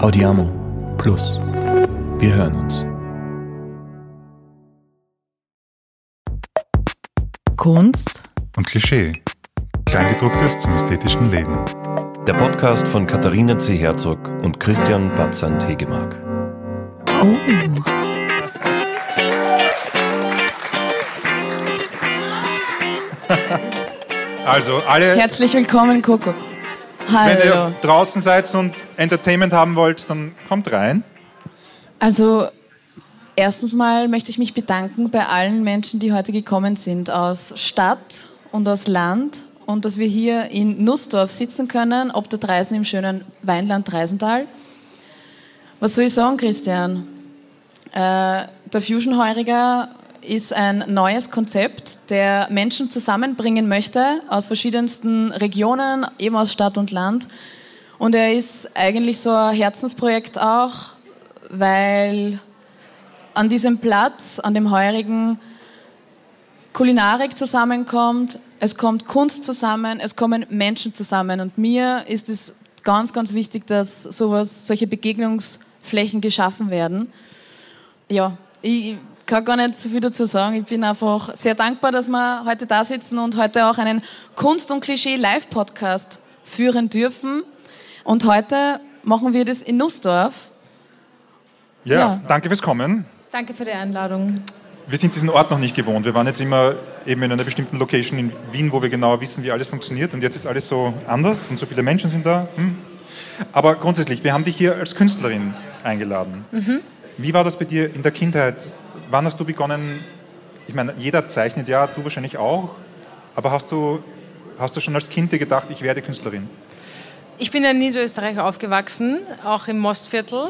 Audiamo Plus. Wir hören uns. Kunst und Klischee. Kleingedrucktes zum ästhetischen Leben. Der Podcast von Katharina C. Herzog und Christian Batzand Hegemark. Oh. Also alle. Herzlich willkommen, Coco. Hallo. Wenn ihr draußen seid und Entertainment haben wollt, dann kommt rein. Also erstens mal möchte ich mich bedanken bei allen Menschen, die heute gekommen sind aus Stadt und aus Land und dass wir hier in Nussdorf sitzen können, ob der Dreisen im schönen Weinland Dreisental. Was soll ich sagen, Christian? Äh, der Fusion Heuriger ist ein neues Konzept, der Menschen zusammenbringen möchte aus verschiedensten Regionen, eben aus Stadt und Land. Und er ist eigentlich so ein Herzensprojekt auch, weil an diesem Platz, an dem Heurigen, Kulinarik zusammenkommt, es kommt Kunst zusammen, es kommen Menschen zusammen. Und mir ist es ganz, ganz wichtig, dass sowas, solche Begegnungsflächen geschaffen werden. Ja, ich kann gar nicht so viel dazu sagen. Ich bin einfach sehr dankbar, dass wir heute da sitzen und heute auch einen Kunst- und Klischee-Live-Podcast führen dürfen. Und heute machen wir das in Nussdorf. Ja, Ja. danke fürs Kommen. Danke für die Einladung. Wir sind diesen Ort noch nicht gewohnt. Wir waren jetzt immer eben in einer bestimmten Location in Wien, wo wir genau wissen, wie alles funktioniert. Und jetzt ist alles so anders und so viele Menschen sind da. Hm. Aber grundsätzlich, wir haben dich hier als Künstlerin eingeladen. Wie war das bei dir in der Kindheit? Wann hast du begonnen? Ich meine, jeder zeichnet ja, du wahrscheinlich auch. Aber hast du, hast du schon als Kind dir gedacht, ich werde Künstlerin? Ich bin in Niederösterreich aufgewachsen, auch im Mostviertel.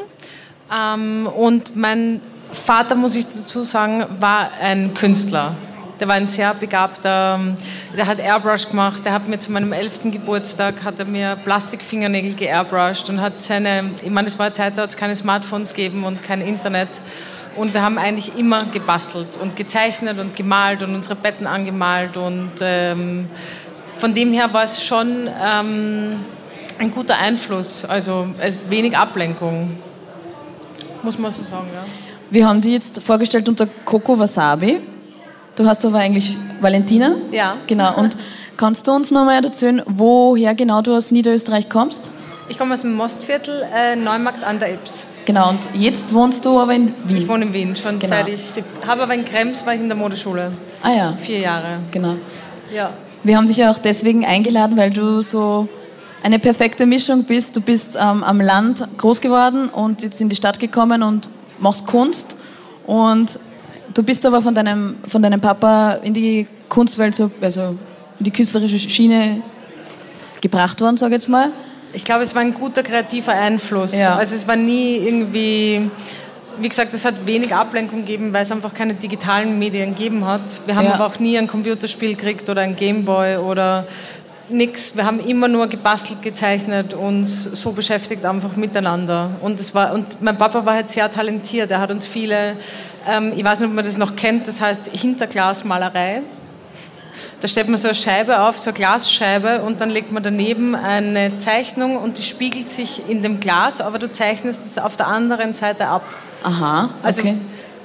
Ähm, und mein Vater, muss ich dazu sagen, war ein Künstler. Der war ein sehr begabter, ähm, der hat Airbrush gemacht, der hat mir zu meinem 11. Geburtstag, hat er mir Plastikfingernägel geairbrushed und hat seine, ich meine, es war eine Zeit, da hat es keine Smartphones gegeben und kein Internet. Und wir haben eigentlich immer gebastelt und gezeichnet und gemalt und unsere Betten angemalt. Und ähm, von dem her war es schon ähm, ein guter Einfluss, also wenig Ablenkung, muss man so sagen. Ja. Wir haben die jetzt vorgestellt unter Coco Wasabi. Du hast aber eigentlich Valentina. Ja. Genau. Und kannst du uns noch mal erzählen, woher genau du aus Niederösterreich kommst? Ich komme aus dem Mostviertel, äh, Neumarkt an der Ips. Genau. Und jetzt wohnst du aber in Wien. Ich wohne in Wien, schon Genau. seit ich habe aber in Krems, war ich in der Modeschule, ah ja, vier Jahre. genau. Ja. Wir haben dich ja auch deswegen eingeladen, weil du so eine perfekte Mischung bist. Du bist ähm, am Land groß geworden und jetzt in die Stadt gekommen und machst Kunst. Und du bist aber von deinem, von deinem Papa in die Kunstwelt, so, also in die künstlerische Schiene gebracht worden, sage ich jetzt mal. Ich glaube, es war ein guter kreativer Einfluss. Ja. Also es war nie irgendwie, wie gesagt, es hat wenig Ablenkung gegeben, weil es einfach keine digitalen Medien gegeben hat. Wir haben Ja. aber auch nie ein Computerspiel gekriegt oder ein Gameboy oder nichts. Wir haben immer nur gebastelt, gezeichnet, uns so beschäftigt einfach miteinander. Und, es war, und mein Papa war halt sehr talentiert. Er hat uns viele, ähm, ich weiß nicht, ob man das noch kennt, das heißt Hinterglasmalerei. Da stellt man so eine Scheibe auf, so eine Glasscheibe und dann legt man daneben eine Zeichnung und die spiegelt sich in dem Glas, aber du zeichnest es auf der anderen Seite ab. Aha, Also okay.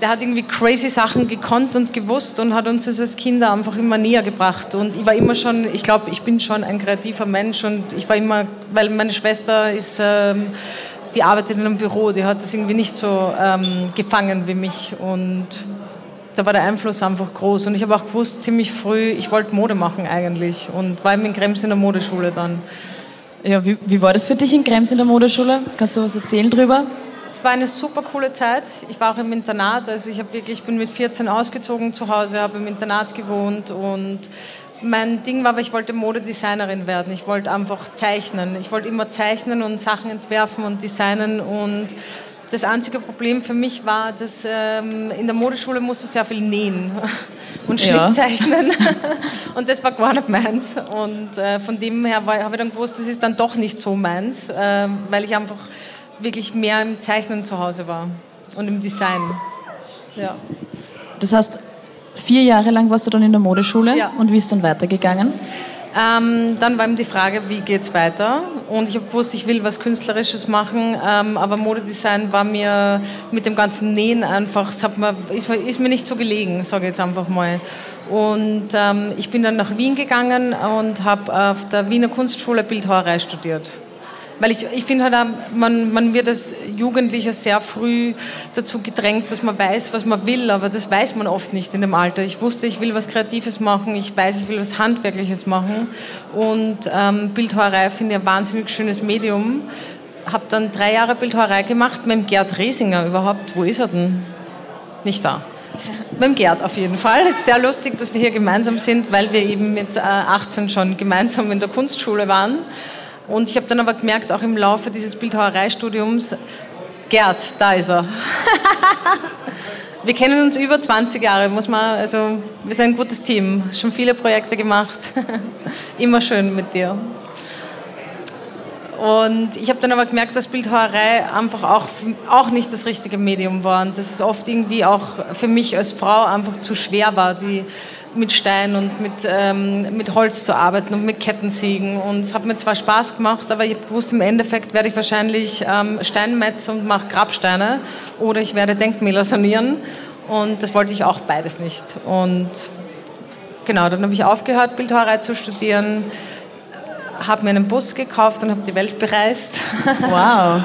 der hat irgendwie crazy Sachen gekonnt und gewusst und hat uns das als Kinder einfach immer näher gebracht. Und ich war immer schon, ich glaube, ich bin schon ein kreativer Mensch und ich war immer, weil meine Schwester ist, ähm, die arbeitet in einem Büro, die hat das irgendwie nicht so ähm, gefangen wie mich und da war der Einfluss einfach groß. Und ich habe auch gewusst, ziemlich früh, ich wollte Mode machen eigentlich und war eben in Krems in der Modeschule dann. Ja, wie, wie war das für dich in Krems in der Modeschule? Kannst du was erzählen drüber? Es war eine super coole Zeit. Ich war auch im Internat, also ich habe wirklich, ich bin mit 14 ausgezogen zu Hause, habe im Internat gewohnt und mein Ding war, aber ich wollte Modedesignerin werden. Ich wollte einfach zeichnen. Ich wollte immer zeichnen und Sachen entwerfen und designen und das einzige Problem für mich war, dass ähm, in der Modeschule musst du sehr viel nähen und Ja. Schnitt zeichnen. und das war gar nicht meins. Und äh, von dem her habe ich dann gewusst, das ist dann doch nicht so meins, äh, weil ich einfach wirklich mehr im Zeichnen zu Hause war und im Design. Ja. Das heißt, vier Jahre lang warst du dann in der Modeschule Ja. und wie ist dann weitergegangen? Ähm, dann war eben die Frage, wie geht es weiter? Und ich habe gewusst, ich will was Künstlerisches machen, ähm, aber Modedesign war mir mit dem ganzen Nähen einfach, es hat mir, ist, ist mir nicht so gelegen, sage ich jetzt einfach mal. Und ähm, ich bin dann nach Wien gegangen und habe auf der Wiener Kunstschule Bildhauerei studiert. Weil ich, ich finde halt, man, man wird als Jugendlicher sehr früh dazu gedrängt, dass man weiß, was man will, aber das weiß man oft nicht in dem Alter. Ich wusste, ich will was Kreatives machen, ich weiß, ich will was Handwerkliches machen und ähm, Bildhauerei finde ich ein wahnsinnig schönes Medium. Habe dann drei Jahre Bildhauerei gemacht mit dem Gerd Resinger überhaupt. Wo ist er denn? Nicht da. Mit dem Gerd auf jeden Fall. Es ist sehr lustig, dass wir hier gemeinsam sind, weil wir eben mit 18 äh, schon gemeinsam in der Kunstschule waren. Und ich habe dann aber gemerkt, auch im Laufe dieses Bildhauereistudiums, Gerd, da ist er. wir kennen uns über 20 Jahre, muss man, also wir sind ein gutes Team, schon viele Projekte gemacht. Immer schön mit dir. Und ich habe dann aber gemerkt, dass Bildhauerei einfach auch, auch nicht das richtige Medium war und dass es oft irgendwie auch für mich als Frau einfach zu schwer war, die mit Stein und mit, ähm, mit Holz zu arbeiten und mit Kettensägen. Und es hat mir zwar Spaß gemacht, aber ich wusste im Endeffekt werde ich wahrscheinlich ähm, Steinmetz und mache Grabsteine oder ich werde Denkmäler sanieren. Und das wollte ich auch beides nicht. Und genau, dann habe ich aufgehört, Bildhauerei zu studieren, habe mir einen Bus gekauft und habe die Welt bereist. Wow.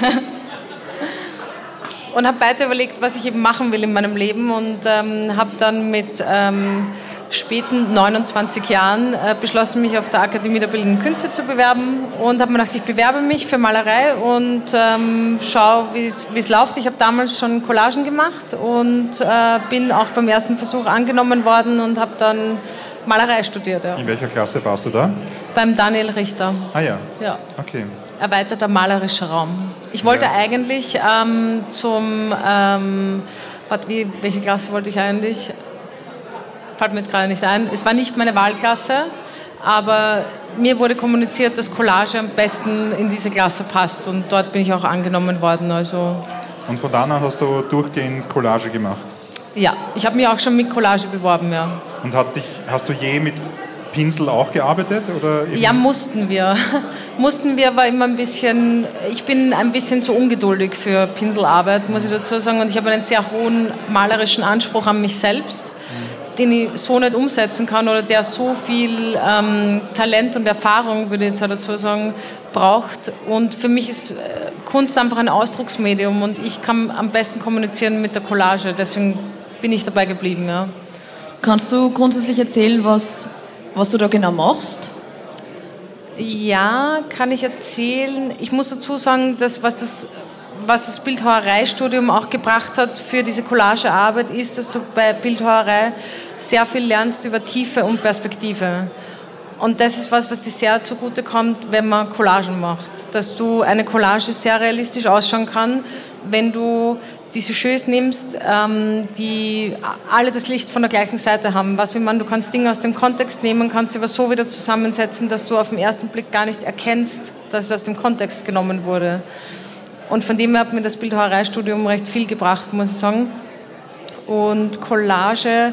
und habe weiter überlegt, was ich eben machen will in meinem Leben und ähm, habe dann mit ähm, späten 29 Jahren äh, beschlossen, mich auf der Akademie der Bildenden Künste zu bewerben und habe mir gedacht, ich bewerbe mich für Malerei und ähm, schaue, wie es läuft. Ich habe damals schon Collagen gemacht und äh, bin auch beim ersten Versuch angenommen worden und habe dann Malerei studiert. Ja. In welcher Klasse warst du da? Beim Daniel Richter. Ah ja. Ja. Okay erweiterter malerischer Raum. Ich wollte ja. eigentlich ähm, zum, ähm, wie, welche Klasse wollte ich eigentlich? Fällt mir jetzt gerade nicht ein. Es war nicht meine Wahlklasse, aber mir wurde kommuniziert, dass Collage am besten in diese Klasse passt und dort bin ich auch angenommen worden. Also und von da an hast du durchgehend Collage gemacht? Ja, ich habe mich auch schon mit Collage beworben, ja. Und hat dich, hast du je mit Pinsel auch gearbeitet? Oder ja, mussten wir. mussten wir, aber immer ein bisschen, ich bin ein bisschen zu ungeduldig für Pinselarbeit, muss ich dazu sagen. Und ich habe einen sehr hohen malerischen Anspruch an mich selbst, mhm. den ich so nicht umsetzen kann oder der so viel ähm, Talent und Erfahrung, würde ich jetzt dazu sagen, braucht. Und für mich ist äh, Kunst einfach ein Ausdrucksmedium und ich kann am besten kommunizieren mit der Collage. Deswegen bin ich dabei geblieben. Ja. Kannst du grundsätzlich erzählen, was was du da genau machst? Ja, kann ich erzählen. Ich muss dazu sagen, dass was das, was das Bildhauereistudium auch gebracht hat für diese Collagearbeit, ist, dass du bei Bildhauerei sehr viel lernst über Tiefe und Perspektive. Und das ist was, was dir sehr zugute kommt, wenn man Collagen macht. Dass du eine Collage sehr realistisch ausschauen kann, wenn du diese Shows nimmst, ähm, die alle das Licht von der gleichen Seite haben. Was wie man, du kannst Dinge aus dem Kontext nehmen, kannst sie aber so wieder zusammensetzen, dass du auf den ersten Blick gar nicht erkennst, dass es aus dem Kontext genommen wurde. Und von dem her hat mir das Bildhauereistudium recht viel gebracht, muss ich sagen. Und Collage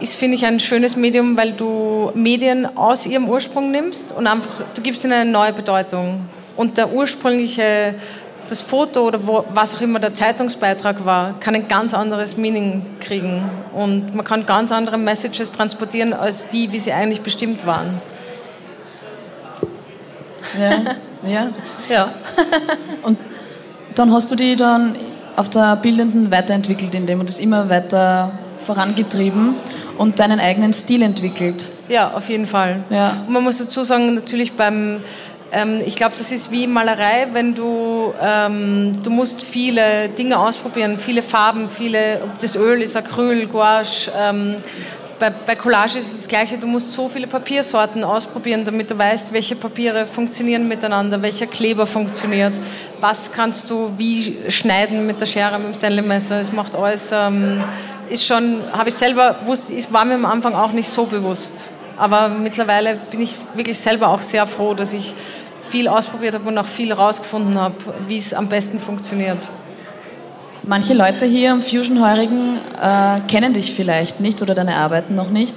ist, finde ich, ein schönes Medium, weil du Medien aus ihrem Ursprung nimmst und einfach, du gibst ihnen eine neue Bedeutung. Und der ursprüngliche das Foto oder wo, was auch immer der Zeitungsbeitrag war, kann ein ganz anderes Meaning kriegen. Und man kann ganz andere Messages transportieren, als die, wie sie eigentlich bestimmt waren. Ja, ja. ja. Und dann hast du die dann auf der Bildenden weiterentwickelt, indem du das immer weiter vorangetrieben und deinen eigenen Stil entwickelt. Ja, auf jeden Fall. Ja. Und man muss dazu sagen, natürlich beim ähm, ich glaube, das ist wie Malerei, wenn du, ähm, du musst viele Dinge ausprobieren, viele Farben, viele, ob das Öl ist, Acryl, Gouache, ähm, bei, bei, Collage ist es das Gleiche, du musst so viele Papiersorten ausprobieren, damit du weißt, welche Papiere funktionieren miteinander, welcher Kleber funktioniert, was kannst du wie schneiden mit der Schere, mit dem Stanley-Messer. Es macht alles, ähm, ist schon, habe ich selber, wusste, ist, war mir am Anfang auch nicht so bewusst. Aber mittlerweile bin ich wirklich selber auch sehr froh, dass ich viel ausprobiert habe und auch viel herausgefunden habe, wie es am besten funktioniert. Manche Leute hier am Fusion Heurigen äh, kennen dich vielleicht nicht oder deine Arbeiten noch nicht.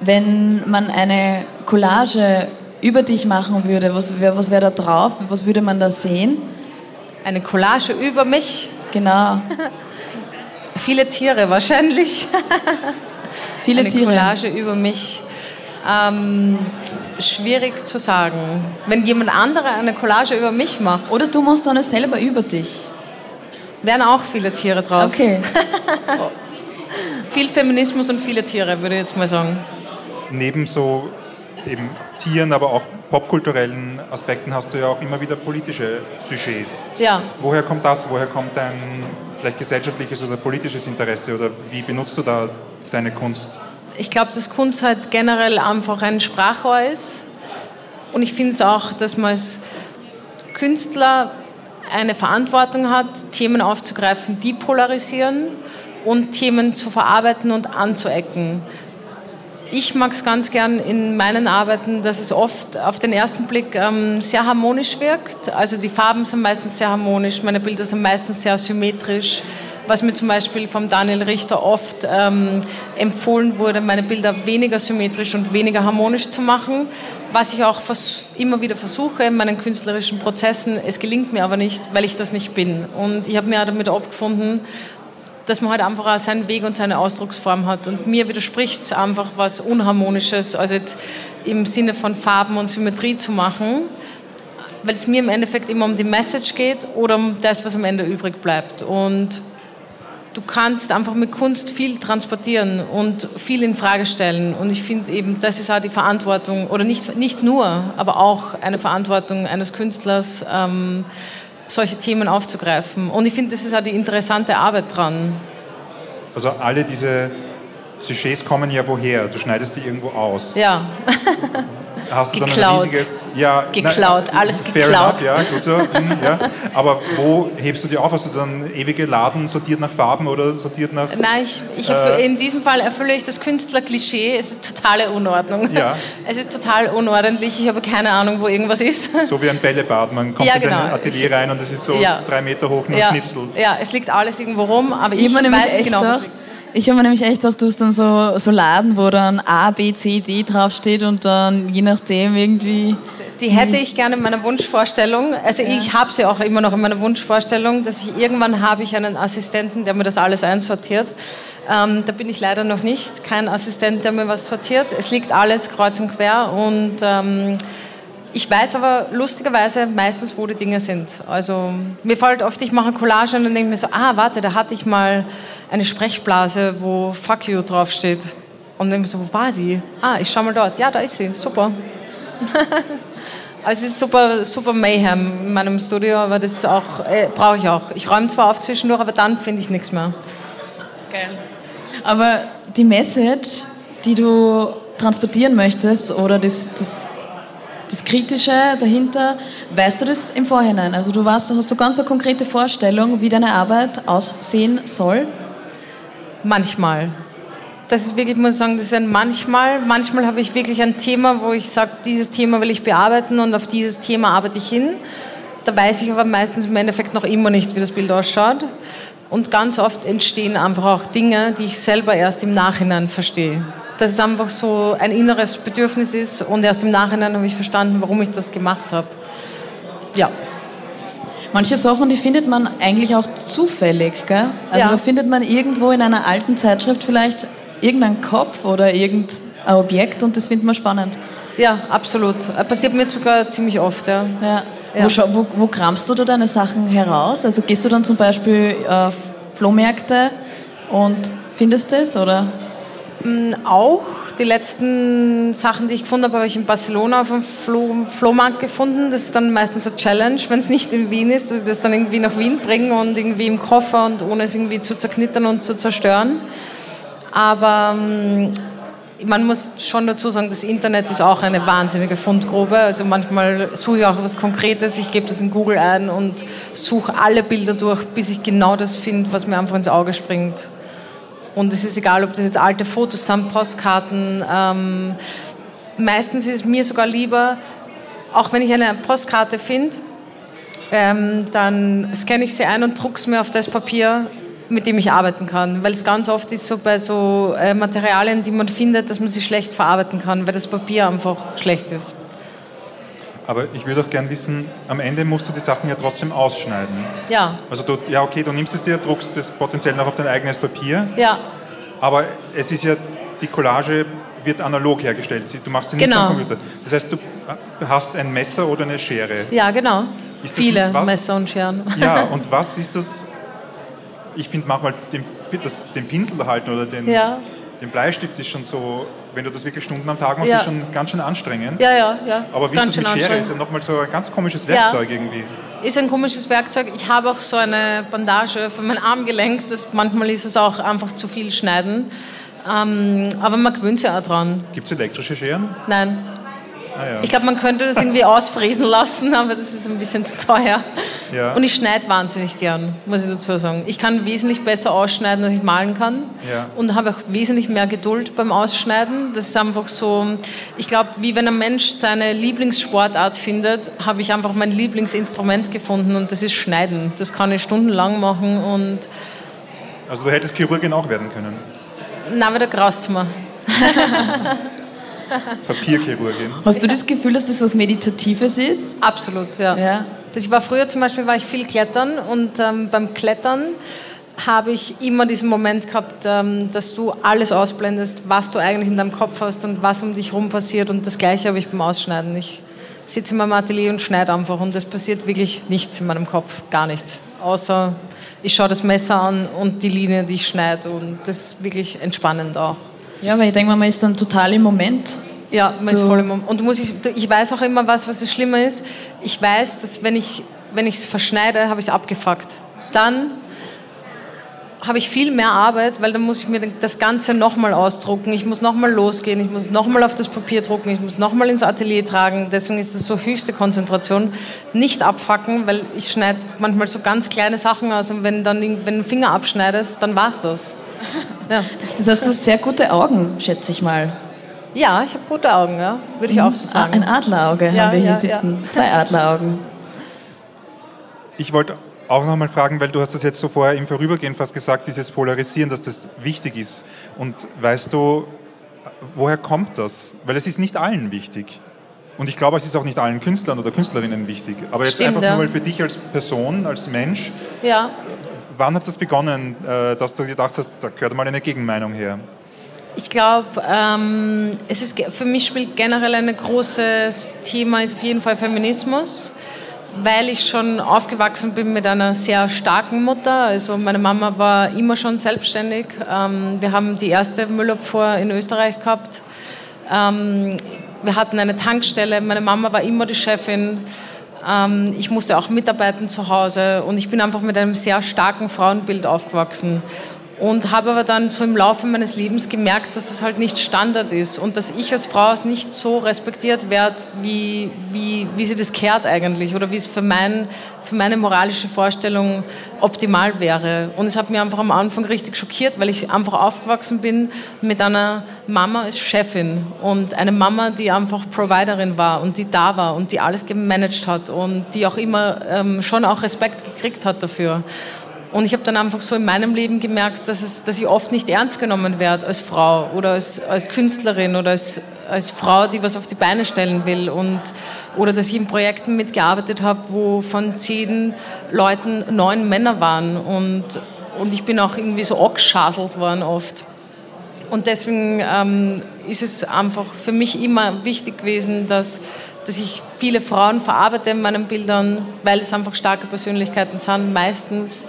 Wenn man eine Collage über dich machen würde, was wäre was wär da drauf? Was würde man da sehen? Eine Collage über mich? Genau. Viele Tiere wahrscheinlich. Viele Eine Tiere. Collage über mich. Ähm, schwierig zu sagen. Wenn jemand anderer eine Collage über mich macht, Oder du machst eine selber über dich. wären auch viele Tiere drauf. Okay. Viel Feminismus und viele Tiere, würde ich jetzt mal sagen. Neben so eben Tieren, aber auch popkulturellen Aspekten hast du ja auch immer wieder politische Sujets. Ja, Woher kommt das? Woher kommt dein vielleicht gesellschaftliches oder politisches Interesse? Oder wie benutzt du da deine Kunst? Ich glaube, dass Kunst halt generell einfach ein Sprachrohr ist. Und ich finde es auch, dass man als Künstler eine Verantwortung hat, Themen aufzugreifen, die polarisieren und Themen zu verarbeiten und anzuecken. Ich mag es ganz gern in meinen Arbeiten, dass es oft auf den ersten Blick ähm, sehr harmonisch wirkt. Also die Farben sind meistens sehr harmonisch, meine Bilder sind meistens sehr symmetrisch. Was mir zum Beispiel vom Daniel Richter oft ähm, empfohlen wurde, meine Bilder weniger symmetrisch und weniger harmonisch zu machen. Was ich auch immer wieder versuche in meinen künstlerischen Prozessen. Es gelingt mir aber nicht, weil ich das nicht bin. Und ich habe mir damit abgefunden, dass man halt einfach auch seinen Weg und seine Ausdrucksform hat. Und mir widerspricht es einfach was Unharmonisches, also jetzt im Sinne von Farben und Symmetrie zu machen, weil es mir im Endeffekt immer um die Message geht oder um das, was am Ende übrig bleibt. Und du kannst einfach mit Kunst viel transportieren und viel in Frage stellen. Und ich finde eben, das ist auch die Verantwortung, oder nicht, nicht nur, aber auch eine Verantwortung eines Künstlers, ähm, solche Themen aufzugreifen. Und ich finde, das ist auch die interessante Arbeit dran. Also alle diese Sujets kommen ja woher? Du schneidest die irgendwo aus. Ja, Hast du dann Geklaut. ein riesiges... Ja, Geklaut, na, alles fair geklaut. Enough, ja, gut so. hm, ja. Aber wo hebst du die auf? Hast du dann ewige Laden sortiert nach Farben oder sortiert nach... nein, ich, ich erfüll, in diesem Fall erfülle ich das Künstlerklischee. Es ist totale Unordnung. Ja. Es ist total unordentlich. Ich habe keine Ahnung, wo irgendwas ist. So wie ein Bällebad. Man kommt Ja, in genau. ein Atelier rein und es ist so Ja. drei Meter hoch, nur Ja, Schnipsel. ja, es liegt alles irgendwo rum, aber ich, Ich weiß echt genau, gedacht. Ich habe mir nämlich echt gedacht, du hast dann so, so Laden, wo dann A, B, C, D draufsteht und dann je nachdem irgendwie. Die hätte ich gerne in meiner Wunschvorstellung. Also ich habe sie auch immer noch in meiner Wunschvorstellung, dass ich irgendwann habe ich einen Assistenten, der mir das alles einsortiert. Ähm, da bin ich leider noch nicht. Kein Assistent, der mir was sortiert. Es liegt alles kreuz und quer und ähm, ich weiß aber lustigerweise meistens, wo die Dinge sind. Also mir fällt oft, ich mache eine Collage und dann denke ich mir so, ah, warte, da hatte ich mal eine Sprechblase, wo Fuck you draufsteht. Und dann denke ich mir so, wo war die? Ah, ich schau mal dort. Ja, da ist sie. Super. Also es ist super, super Mayhem in meinem Studio, aber das auch, äh, brauche ich auch. Ich räume zwar auf zwischendurch, aber dann finde ich nichts mehr. Geil. Aber die Message, die du transportieren möchtest oder das, das, das Kritische dahinter, weißt du das im Vorhinein? Also du weißt, hast du ganz eine konkrete Vorstellung, wie deine Arbeit aussehen soll? Manchmal. Das ist wirklich, ich muss sagen, das ist ein manchmal. Manchmal habe ich wirklich ein Thema, wo ich sage, dieses Thema will ich bearbeiten und auf dieses Thema arbeite ich hin. Da weiß ich aber meistens im Endeffekt noch immer nicht, wie das Bild ausschaut. Und ganz oft entstehen einfach auch Dinge, die ich selber erst im Nachhinein verstehe. Dass es einfach so ein inneres Bedürfnis ist und erst im Nachhinein habe ich verstanden, warum ich das gemacht habe. Ja. Manche Sachen, die findet man eigentlich auch zufällig, gell? Also Ja. da findet man irgendwo in einer alten Zeitschrift vielleicht irgendeinen Kopf oder irgendein Objekt und das findet man spannend. Ja, absolut. Äh, Passiert mir sogar ziemlich oft, ja. Ja. Ja. Wo, wo kramst du da deine Sachen heraus? Also gehst du dann zum Beispiel auf Flohmärkte und findest das oder? Auch die letzten Sachen, die ich gefunden habe, habe ich in Barcelona auf dem Flo Flohmarkt gefunden. Das ist dann meistens eine Challenge, wenn es nicht in Wien ist, dass ich das dann irgendwie nach Wien bringen und irgendwie im Koffer und ohne es irgendwie zu zerknittern und zu zerstören. Aber ähm, man muss schon dazu sagen, das Internet ist auch eine wahnsinnige Fundgrube. Also manchmal suche ich auch was Konkretes, ich gebe das in Google ein und suche alle Bilder durch, bis ich genau das finde, was mir einfach ins Auge springt. Und es ist egal, ob das jetzt alte Fotos sind, Postkarten. Ähm, meistens ist es mir sogar lieber, auch wenn ich eine Postkarte finde, ähm, dann scanne ich sie ein und drucke es mir auf das Papier, mit dem ich arbeiten kann. Weil es ganz oft ist so bei so äh, Materialien, die man findet, dass man sie schlecht verarbeiten kann, weil das Papier einfach schlecht ist. Aber ich würde auch gern wissen, am Ende musst du die Sachen ja trotzdem ausschneiden. Ja. Also du, ja okay, du nimmst es dir, druckst es potenziell noch auf dein eigenes Papier. Ja. Aber es ist ja, die Collage wird analog hergestellt. Du machst sie nicht genau. am Computer. Das heißt, du hast ein Messer oder eine Schere. Ja, genau. Viele Messer und Scheren. Ja, und was ist das? Ich finde manchmal den, das, den Pinsel halten oder den, ja. den Bleistift ist schon so wenn du das wirklich Stunden am Tag machst, ja. ist schon ganz schön anstrengend. Ja, ja, ja. Aber wie ist das mit Schere? Ist ja nochmal so ein ganz komisches Werkzeug ja. irgendwie. Ist ein komisches Werkzeug. Ich habe auch so eine Bandage für mein Armgelenk. Das, manchmal ist es auch einfach zu viel Schneiden. Ähm, aber man gewöhnt sich auch dran. Gibt es elektrische Scheren? Nein. Ah, ja. Ich glaube, man könnte das irgendwie ausfräsen lassen, aber das ist ein bisschen zu teuer. Ja. Und ich schneide wahnsinnig gern, muss ich dazu sagen. Ich kann wesentlich besser ausschneiden, als ich malen kann. Ja. Und habe auch wesentlich mehr Geduld beim Ausschneiden. Das ist einfach so, ich glaube, wie wenn ein Mensch seine Lieblingssportart findet, habe ich einfach mein Lieblingsinstrument gefunden und das ist Schneiden. Das kann ich stundenlang machen und... Also du hättest Chirurgin auch werden können? Na, wieder graust mir. Papierchirurgin. Hast du das Gefühl, dass das was Meditatives ist? Absolut, ja. ja. Ich war früher zum Beispiel war ich viel klettern und ähm, beim Klettern habe ich immer diesen Moment gehabt, ähm, dass du alles ausblendest, was du eigentlich in deinem Kopf hast und was um dich herum passiert. Und das Gleiche habe ich beim Ausschneiden. Ich sitze in meinem Atelier und schneide einfach und es passiert wirklich nichts in meinem Kopf, gar nichts. Außer ich schaue das Messer an und die Linie, die ich schneide und das ist wirklich entspannend auch. Ja, weil ich denke, man ist dann total im Moment. Ja, man du. ist voll im Moment. Und muss ich, ich weiß auch immer was, was das Schlimme ist. Ich weiß, dass wenn ich wenn es verschneide, habe ich es abgefuckt. Dann habe ich viel mehr Arbeit, weil dann muss ich mir das Ganze nochmal ausdrucken. Ich muss nochmal losgehen, ich muss nochmal auf das Papier drucken, ich muss nochmal ins Atelier tragen. Deswegen ist das so höchste Konzentration. Nicht abfacken, weil ich schneide manchmal so ganz kleine Sachen aus und wenn dann wenn du den Finger abschneidest, dann war es das. Ja. Das heißt, du hast sehr gute Augen, schätze ich mal. Ja, ich habe gute Augen, ja. würde ich auch so sagen. Ein Adlerauge ja, haben wir hier ja, sitzen. Ja. Zwei Adleraugen. Ich wollte auch noch mal fragen, weil du hast das jetzt so vorher im Vorübergehen fast gesagt, dieses Polarisieren, dass das wichtig ist. Und weißt du, woher kommt das? Weil es ist nicht allen wichtig. Und ich glaube, es ist auch nicht allen Künstlern oder Künstlerinnen wichtig. Aber jetzt Stimmt, einfach ja. nur mal für dich als Person, als Mensch. Ja wann hat das begonnen, äh, dass du gedacht hast, da gehört mal eine Gegenmeinung her? Ich glaube, ähm, es ist für mich spielt generell ein großes Thema ist auf jeden Fall Feminismus, weil ich schon aufgewachsen bin mit einer sehr starken Mutter. Also meine Mama war immer schon selbstständig. Ähm, wir haben die erste Müllabfuhr in Österreich gehabt. Ähm, wir hatten eine Tankstelle. Meine Mama war immer die Chefin. Ähm, ich musste auch mitarbeiten zu Hause und ich bin einfach mit einem sehr starken Frauenbild aufgewachsen und habe aber dann so im Laufe meines Lebens gemerkt, dass es halt nicht Standard ist und dass ich als Frau nicht so respektiert werde, wie, wie, wie sie das kehrt eigentlich oder wie es für, mein, für meine moralische Vorstellung optimal wäre. Und es hat mir einfach am Anfang richtig schockiert, weil ich einfach aufgewachsen bin mit einer Mama als Chefin und eine Mama, die einfach Providerin war und die da war und die alles gemanagt hat und die auch immer ähm, schon auch Respekt gekriegt hat dafür. Und ich habe dann einfach so in meinem Leben gemerkt, dass, es, dass ich oft nicht ernst genommen werde als Frau oder als, als Künstlerin oder als, als Frau, die was auf die Beine stellen will. Und, oder dass ich in Projekten mitgearbeitet habe, wo von zehn Leuten neun Männer waren. Und, und ich bin auch irgendwie so angeschaselt worden oft. Und deswegen ähm, ist es einfach für mich immer wichtig gewesen, dass, dass ich viele Frauen verarbeite in meinen Bildern, weil es einfach starke Persönlichkeiten sind, meistens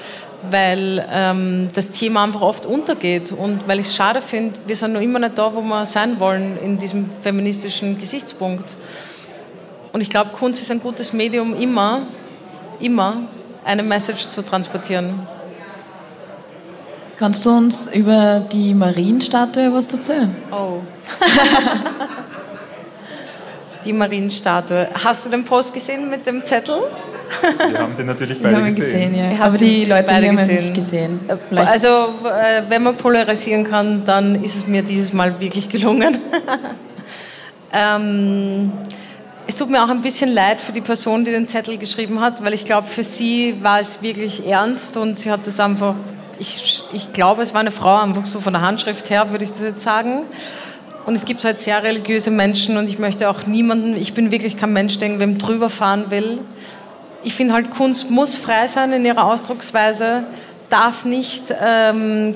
weil ähm, das Thema einfach oft untergeht und weil ich es schade finde, wir sind noch immer nicht da, wo wir sein wollen in diesem feministischen Gesichtspunkt. Und ich glaube, Kunst ist ein gutes Medium, immer, immer eine Message zu transportieren. Kannst du uns über die Marienstatue was erzählen? Oh. die Marienstatue. Hast du den Post gesehen mit dem Zettel? Wir haben den natürlich beide gesehen. gesehen ja. Aber die Leute haben ihn nicht gesehen. Vielleicht. Also, äh, wenn man polarisieren kann, dann ist es mir dieses Mal wirklich gelungen. ähm, es tut mir auch ein bisschen leid für die Person, die den Zettel geschrieben hat, weil ich glaube, für sie war es wirklich ernst und sie hat das einfach, ich, ich glaube, es war eine Frau, einfach so von der Handschrift her, würde ich das jetzt sagen. Und es gibt halt sehr religiöse Menschen und ich möchte auch niemanden, ich bin wirklich kein Mensch, der irgendwem drüber fahren will. Ich finde halt, Kunst muss frei sein in ihrer Ausdrucksweise, darf nicht ähm,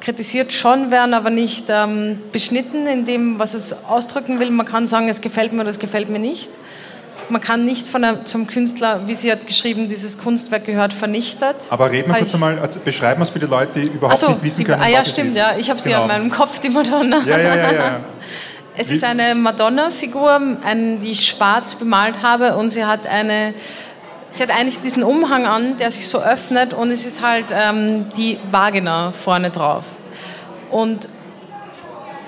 kritisiert schon werden, aber nicht ähm, beschnitten in dem, was es ausdrücken will. Man kann sagen, es gefällt mir oder es gefällt mir nicht. Man kann nicht von einem, zum Künstler, wie sie hat geschrieben, dieses Kunstwerk gehört, vernichtet. Aber reden wir kurz einmal, also beschreiben wir es für die Leute, die überhaupt so, nicht wissen die, können, ah, ja, was stimmt, es ist. ja. Ich habe sie Genau. in meinem Kopf, die Madonna. Ja, ja, ja, ja. Es Wie- ist eine Madonna-Figur, die ich schwarz bemalt habe und sie hat eine, sie hat eigentlich diesen Umhang an, der sich so öffnet und es ist halt ähm, die Vagina vorne drauf. Und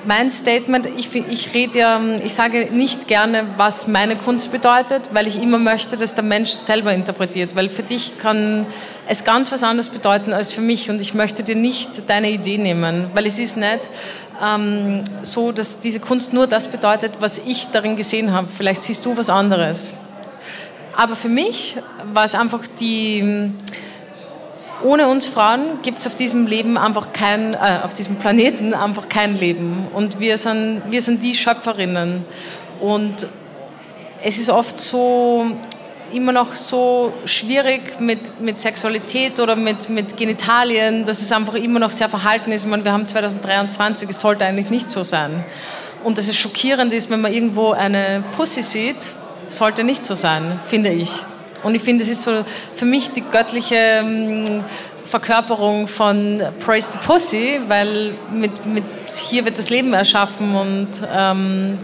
mein Statement, ich, ich rede ja, ich sage nicht gerne, was meine Kunst bedeutet, weil ich immer möchte, dass der Mensch selber interpretiert, weil für dich kann es ganz was anderes bedeuten als für mich und ich möchte dir nicht deine Idee nehmen, weil es ist nicht ähm, so, dass diese Kunst nur das bedeutet, was ich darin gesehen habe. Vielleicht siehst du was anderes. Aber für mich war es einfach die, ohne uns Frauen gibt es auf diesem Leben einfach kein, äh, auf diesem Planeten einfach kein Leben. Und wir sind, wir sind die Schöpferinnen. Und es ist oft so, immer noch so schwierig mit, mit Sexualität oder mit, mit Genitalien, dass es einfach immer noch sehr verhalten ist. Ich meine, wir haben 2023, es sollte eigentlich nicht so sein. Und dass es schockierend ist, wenn man irgendwo eine Pussy sieht, sollte nicht so sein, finde ich. Und ich finde, es ist so für mich die göttliche ähm, Verkörperung von Praise the Pussy, weil mit, mit, hier wird das Leben erschaffen und ähm,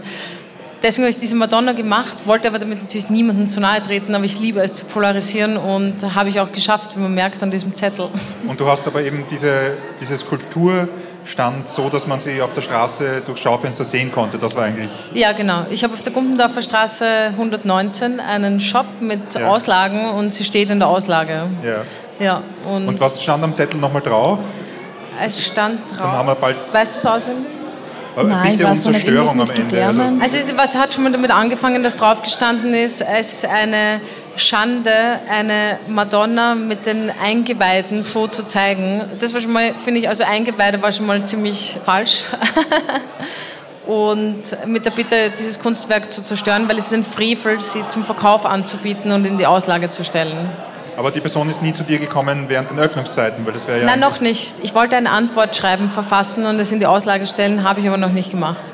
deswegen habe ich diese Madonna gemacht, wollte aber damit natürlich niemandem zu nahe treten, aber ich liebe es zu polarisieren und habe ich auch geschafft, wie man merkt an diesem Zettel. Und du hast aber eben diese, diese Skulptur stand so, dass man sie auf der Straße durch Schaufenster sehen konnte. Das war eigentlich Ja, genau. Ich habe auf der Gumpendorfer Straße 119 einen Shop mit Ja. Auslagen und sie steht in der Auslage. ja. Ja, und, Und was stand am Zettel nochmal drauf? es stand drauf. Dann haben wir bald weißt du es auswendig? äh, Nein, bitte um Zerstörung am Ende. Also? Also es, was hat schon mal damit angefangen, dass drauf gestanden ist, es ist eine Schande, eine Madonna mit den Eingeweiden so zu zeigen. Das war schon mal, finde ich, also Eingeweide war schon mal ziemlich falsch. Und mit der Bitte, dieses Kunstwerk zu zerstören, weil es ist ein Frevel, sie zum Verkauf anzubieten und in die Auslage zu stellen. aber die Person ist nie zu dir gekommen während den Öffnungszeiten, weil das wäre ja Nein, noch nicht. Ich wollte ein Antwortschreiben verfassen und es in die Auslage stellen, habe ich aber noch nicht gemacht.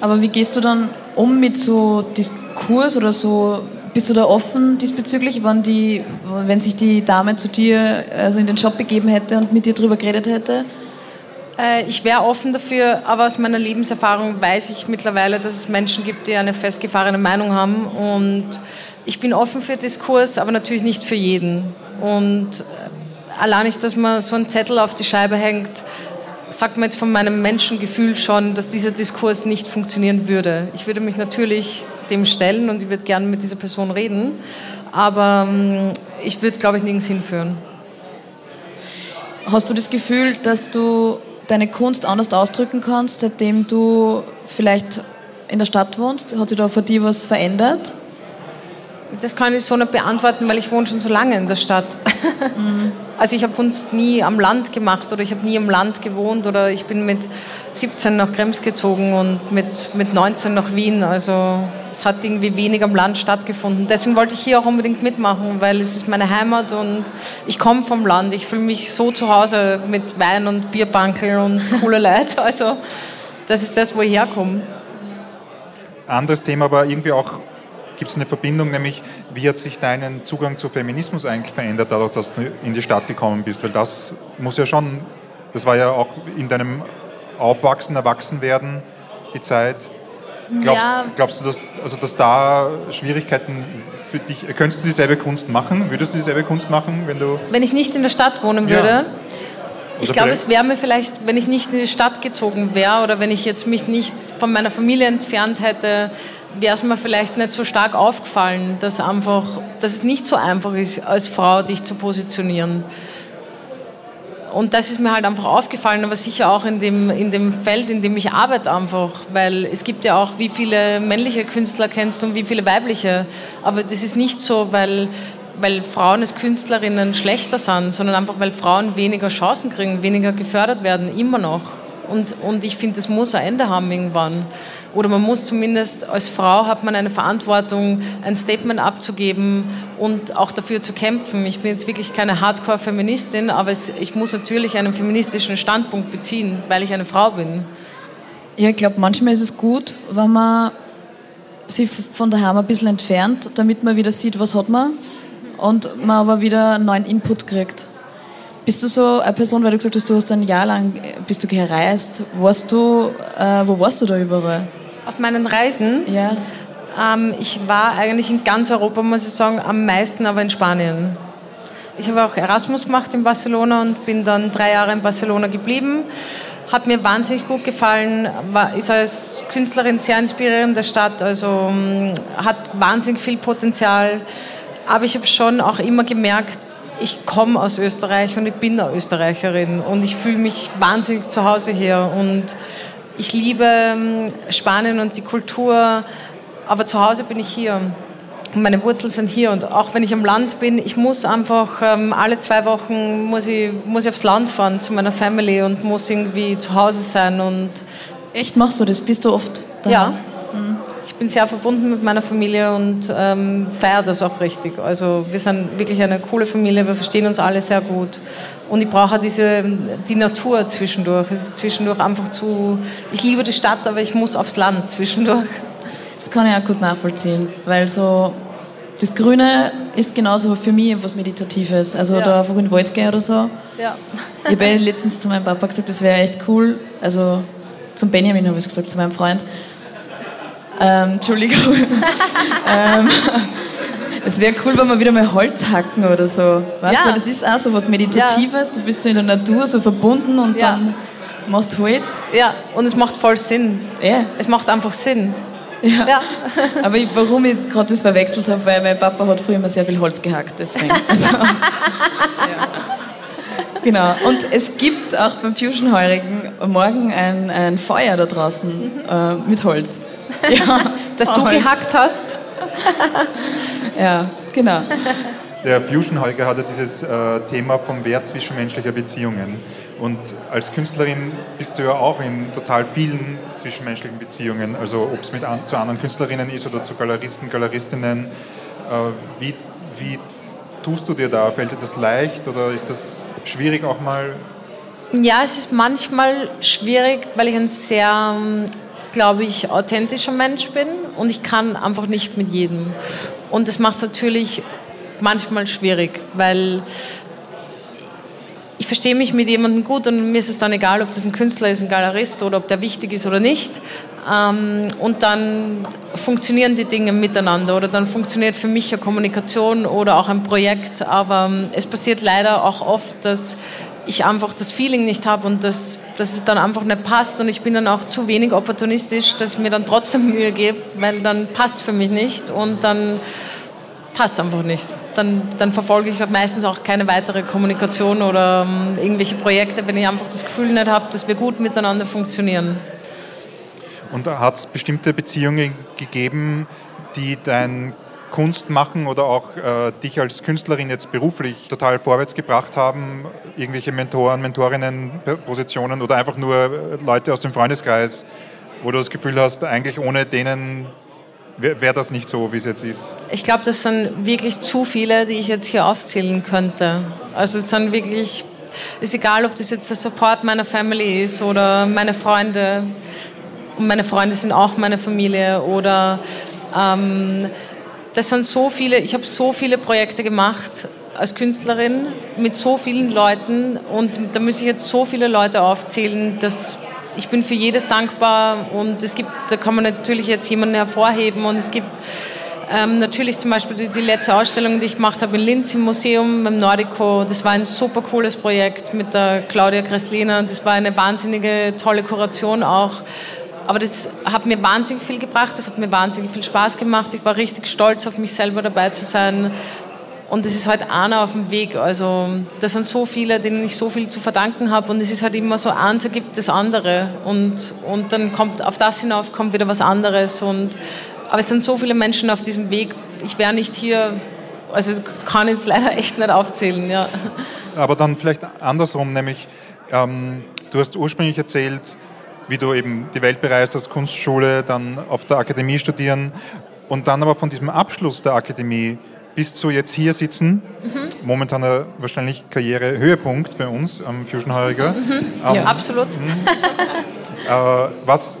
Aber wie gehst du dann um mit so Diskurs oder so? Bist du da offen diesbezüglich, wenn, die, wenn sich die Dame zu dir also in den Shop begeben hätte und mit dir darüber geredet hätte? Äh, Ich wäre offen dafür, aber aus meiner Lebenserfahrung weiß ich mittlerweile, dass es Menschen gibt, die eine festgefahrene Meinung haben. Und ich bin offen für Diskurs, aber natürlich nicht für jeden. Und äh, allein nicht, dass man so einen Zettel auf die Scheibe hängt, sagt man jetzt von meinem Menschengefühl schon, dass dieser Diskurs nicht funktionieren würde. Ich würde mich natürlich dem stellen und ich würde gerne mit dieser Person reden, aber ähm, ich würde, glaube ich, nirgends hinführen. Hast du das Gefühl, dass du deine Kunst anders ausdrücken kannst, seitdem du vielleicht in der Stadt wohnst? Hat sich da für dich was verändert? Das kann ich so nicht beantworten, weil ich wohne schon so lange in der Stadt. Also ich habe Kunst nie am Land gemacht oder ich habe nie am Land gewohnt oder ich bin mit 17 nach Krems gezogen und mit, mit 19 nach Wien. Also es hat irgendwie wenig am Land stattgefunden. Deswegen wollte ich hier auch unbedingt mitmachen, weil es ist meine Heimat und ich komme vom Land. Ich fühle mich so zu Hause mit Wein und Bierbankel und coole Leute. Also das ist das, wo ich herkomme. Anderes Thema, aber irgendwie auch gibt es eine Verbindung, nämlich wie hat sich dein Zugang zu Feminismus eigentlich verändert, dadurch, dass du in die Stadt gekommen bist? Weil das muss ja schon, das war ja auch in deinem Aufwachsen, Erwachsenwerden die Zeit. Glaubst, Ja. glaubst du, dass, also dass da Schwierigkeiten für dich, könntest du dieselbe Kunst machen? Würdest du dieselbe Kunst machen, wenn du... Wenn ich nicht in der Stadt wohnen Ja. würde, ich Oder glaube, es wäre mir vielleicht, wenn ich nicht in die Stadt gezogen wäre oder wenn ich jetzt mich nicht von meiner Familie entfernt hätte, wäre es mir vielleicht nicht so stark aufgefallen, dass, einfach, dass es nicht so einfach ist, als Frau dich zu positionieren. und das ist mir halt einfach aufgefallen, aber sicher auch in dem, in dem Feld, in dem ich arbeite einfach, weil es gibt ja auch, wie viele männliche Künstler kennst du und wie viele weibliche, aber das ist nicht so, weil, weil Frauen als Künstlerinnen schlechter sind, sondern einfach, weil Frauen weniger Chancen kriegen, weniger gefördert werden, immer noch. Und, und ich finde, das muss ein Ende haben irgendwann. Oder man muss zumindest, als Frau hat man eine Verantwortung, ein Statement abzugeben und auch dafür zu kämpfen. Ich bin jetzt wirklich keine Hardcore-Feministin, aber es, ich muss natürlich einen feministischen Standpunkt beziehen, weil ich eine Frau bin. Ja, ich glaube, manchmal ist es gut, wenn man sich von daheim ein bisschen entfernt, damit man wieder sieht, was hat man und man aber wieder neuen Input kriegt. Bist du so eine Person, weil du gesagt hast, du hast ein Jahr lang bist du gereist. Warst du, äh, wo warst du da überall? Auf meinen Reisen? Ja. Ähm, ich war eigentlich in ganz Europa, muss ich sagen, am meisten aber in Spanien. Ich habe auch Erasmus gemacht in Barcelona und bin dann drei Jahre in Barcelona geblieben. Hat mir wahnsinnig gut gefallen, war, ist als Künstlerin sehr inspirierende Stadt, also ähm, hat wahnsinnig viel Potenzial. Aber ich habe schon auch immer gemerkt, ich komme aus Österreich und ich bin eine Österreicherin und ich fühle mich wahnsinnig zu Hause hier und ich liebe ähm, Spanien und die Kultur, aber zu Hause bin ich hier. Meine Wurzeln sind hier und auch wenn ich am Land bin, ich muss einfach ähm, alle zwei Wochen muss ich, muss ich aufs Land fahren zu meiner Family und muss irgendwie zu Hause sein und Echt, machst du das? Bist du oft da? Ja. Mhm. Ich bin sehr verbunden mit meiner Familie und ähm, feiere das auch richtig. Also wir sind wirklich eine coole Familie, wir verstehen uns alle sehr gut. Und ich brauche diese, die Natur zwischendurch. Es ist zwischendurch einfach zu... Ich liebe die Stadt, aber ich muss aufs Land zwischendurch. Das kann ich auch gut nachvollziehen, weil so das Grüne ist genauso für mich was Meditatives. Also ja. da einfach in den Wald gehen oder so. Ja. Ich habe letztens zu meinem Papa gesagt, das wäre echt cool. Also zum Benjamin habe ich es gesagt, zu meinem Freund. Ähm, Entschuldigung. ähm, es wäre cool, wenn wir wieder mal Holz hacken oder so. Weißt ja. du, das ist auch so was Meditatives. Ja. Du bist so in der Natur so verbunden und ja. dann machst Holz. Ja, und es macht voll Sinn. Ja. Es macht einfach Sinn. Ja. ja. Aber ich, warum ich jetzt gerade das verwechselt habe, weil mein Papa hat früher immer sehr viel Holz gehackt, deswegen. Also, ja. Genau. Und es gibt auch beim Fusion Heurigen morgen ein, ein Feuer da draußen mhm. äh, mit Holz. Ja, Dass du Holz. gehackt hast. Ja, genau. Der Fusion Holger hatte dieses äh, Thema vom Wert zwischenmenschlicher Beziehungen. Und als Künstlerin bist du ja auch in total vielen zwischenmenschlichen Beziehungen, also ob es mit an, zu anderen Künstlerinnen ist oder zu Galeristen, Galeristinnen. Äh, wie, wie tust du dir da? Fällt dir das leicht oder ist das schwierig auch mal? Ja, es ist manchmal schwierig, weil ich ein sehr, glaube ich, authentischer Mensch bin und ich kann einfach nicht mit jedem. Und das macht es natürlich manchmal schwierig, weil ich verstehe mich mit jemandem gut und mir ist es dann egal, ob das ein Künstler ist, ein Galerist oder ob der wichtig ist oder nicht. Ähm, und dann funktionieren die Dinge miteinander oder dann funktioniert für mich eine Kommunikation oder auch ein Projekt. Aber ähm, es passiert leider auch oft, dass ich einfach das Feeling nicht habe und dass, dass es dann einfach nicht passt und ich bin dann auch zu wenig opportunistisch, dass ich mir dann trotzdem Mühe gebe, weil dann passt es für mich nicht und dann passt einfach nicht. Dann, dann verfolge ich meistens auch keine weitere Kommunikation oder um, ähm, irgendwelche Projekte, wenn ich einfach das Gefühl nicht habe, dass wir gut miteinander funktionieren. Und hat es bestimmte Beziehungen gegeben, die dein Kunstmachen oder auch äh, dich als Künstlerin jetzt beruflich total vorwärts gebracht haben? Irgendwelche Mentoren, Mentorinnen, Positionen oder einfach nur äh, Leute aus dem Freundeskreis, wo du das Gefühl hast, eigentlich ohne denen wäre das nicht so, wie es jetzt ist? Ich glaube, das sind wirklich zu viele, die ich jetzt hier aufzählen könnte. Also es sind wirklich, ist egal, ob das jetzt der Support meiner Family ist oder meine Freunde. Und meine Freunde sind auch meine Familie oder ähm, das sind so viele, ich habe so viele Projekte gemacht als Künstlerin mit so vielen Leuten und da muss ich jetzt so viele Leute aufzählen, dass ich bin für jedes dankbar und es gibt, da kann man natürlich jetzt jemanden hervorheben und es gibt ähm, natürlich zum Beispiel die, die, letzte Ausstellung, die ich gemacht habe in Linz im Museum beim Nordico. Das war ein super cooles Projekt mit der Claudia Kreslina. Das war eine wahnsinnige, tolle Kuration auch. Aber das hat mir wahnsinnig viel gebracht, das hat mir wahnsinnig viel Spaß gemacht. Ich war richtig stolz auf mich selber dabei zu sein. Und es ist halt einer auf dem Weg. Also das sind so viele, denen ich so viel zu verdanken habe. Und es ist halt immer so, eins ergibt das andere. Und, und dann kommt auf das hinauf, kommt wieder was anderes. Und, aber es sind so viele Menschen auf diesem Weg. Ich wäre nicht hier, also kann jetzt leider echt nicht aufzählen. Ja. Aber dann vielleicht andersrum, nämlich ähm, du hast ursprünglich erzählt, wie du eben die Welt bereist als Kunstschule, dann auf der Akademie studieren und dann aber von diesem Abschluss der Akademie bis zu jetzt hier sitzen, mhm. momentaner wahrscheinlich Karrierehöhepunkt bei uns am Fusion Heuriger. Mhm. Ähm, ja, absolut. Mhm. Äh, was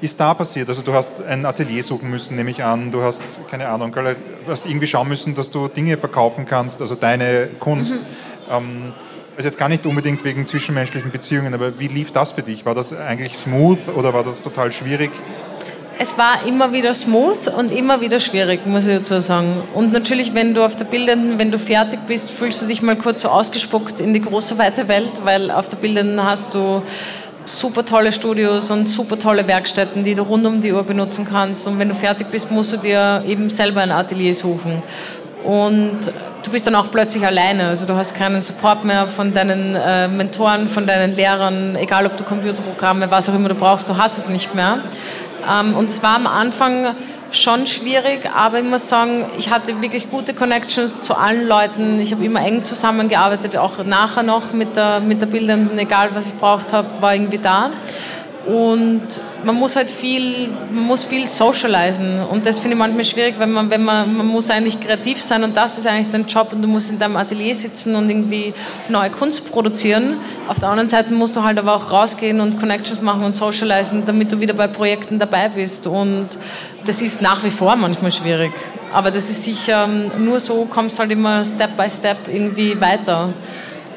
ist da passiert? Also du hast ein Atelier suchen müssen, nehme ich an. Du hast, keine Ahnung, du hast irgendwie schauen müssen, dass du Dinge verkaufen kannst, also deine Kunst. Mhm. Ähm, also jetzt gar nicht unbedingt wegen zwischenmenschlichen Beziehungen, aber wie lief das für dich? War das eigentlich smooth oder war das total schwierig? es war immer wieder smooth und immer wieder schwierig, muss ich dazu sagen. Und natürlich, wenn du auf der Bildenden, wenn du fertig bist, fühlst du dich mal kurz so ausgespuckt in die große, weite Welt, weil auf der Bildenden hast du super tolle Studios und super tolle Werkstätten, die du rund um die Uhr benutzen kannst. Und wenn du fertig bist, musst du dir eben selber ein Atelier suchen. Und du bist dann auch plötzlich alleine. Also du hast keinen Support mehr von deinen äh, Mentoren, von deinen Lehrern, egal ob du Computerprogramme, was auch immer du brauchst, du hast es nicht mehr. Ähm, und es war am Anfang schon schwierig, aber ich muss sagen, ich hatte wirklich gute Connections zu allen Leuten. Ich habe immer eng zusammengearbeitet, auch nachher noch mit der, mit der Bildenden, egal was ich braucht habe, war irgendwie da. Und man muss halt viel, man muss viel socialisen. Und das finde ich manchmal schwierig, wenn man, wenn man, man muss eigentlich kreativ sein und das ist eigentlich dein Job und du musst in deinem Atelier sitzen und irgendwie neue Kunst produzieren. Auf der anderen Seite musst du halt aber auch rausgehen und Connections machen und socialisen, damit du wieder bei Projekten dabei bist. Und das ist nach wie vor manchmal schwierig. Aber das ist sicher, nur so kommst halt immer Step by Step irgendwie weiter.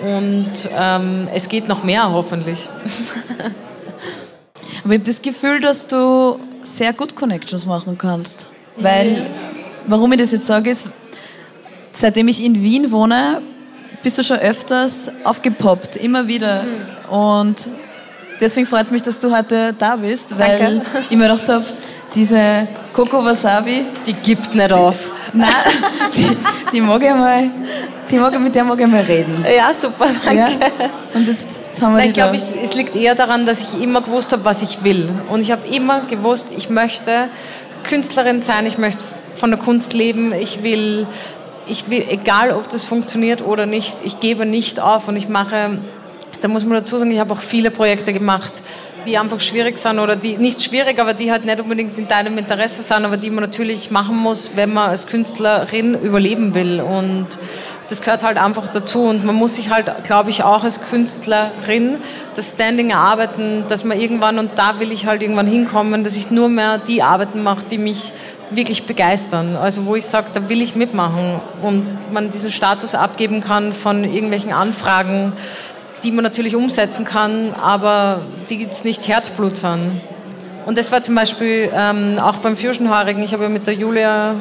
Und ähm, es geht noch mehr, hoffentlich. Aber ich habe das Gefühl, dass du sehr gut Connections machen kannst. Weil, warum ich das jetzt sage, ist, seitdem ich in Wien wohne, bist du schon öfters aufgepoppt, immer wieder. Mhm. Und deswegen freut es mich, dass du heute da bist, weil Danke. ich mir gedacht habe, diese Coco Wasabi, die gibt nicht auf. Nein, die, die mag ich mal, die mag, mit der mag ich mal reden. Ja, super, danke. Ja? Und jetzt, jetzt haben wir Nein, Ich glaube, es liegt eher daran, dass ich immer gewusst habe, was ich will. Und ich habe immer gewusst, ich möchte Künstlerin sein, ich möchte von der Kunst leben, ich will, ich will, egal ob das funktioniert oder nicht, ich gebe nicht auf und ich mache, da muss man dazu sagen, ich habe auch viele Projekte gemacht, die einfach schwierig sind oder die nicht schwierig, aber die halt nicht unbedingt in deinem Interesse sind, aber die man natürlich machen muss, wenn man als Künstlerin überleben will. Und das gehört halt einfach dazu. Und man muss sich halt, glaube ich, auch als Künstlerin das Standing erarbeiten, dass man irgendwann, und da will ich halt irgendwann hinkommen, dass ich nur mehr die Arbeiten mache, die mich wirklich begeistern. Also wo ich sage, da will ich mitmachen und man diesen Status abgeben kann von irgendwelchen Anfragen, die man natürlich umsetzen kann, aber die jetzt nicht Herzblut sind. Und das war zum Beispiel ähm, auch beim Fusion-Haarigen. Ich habe mit der Julia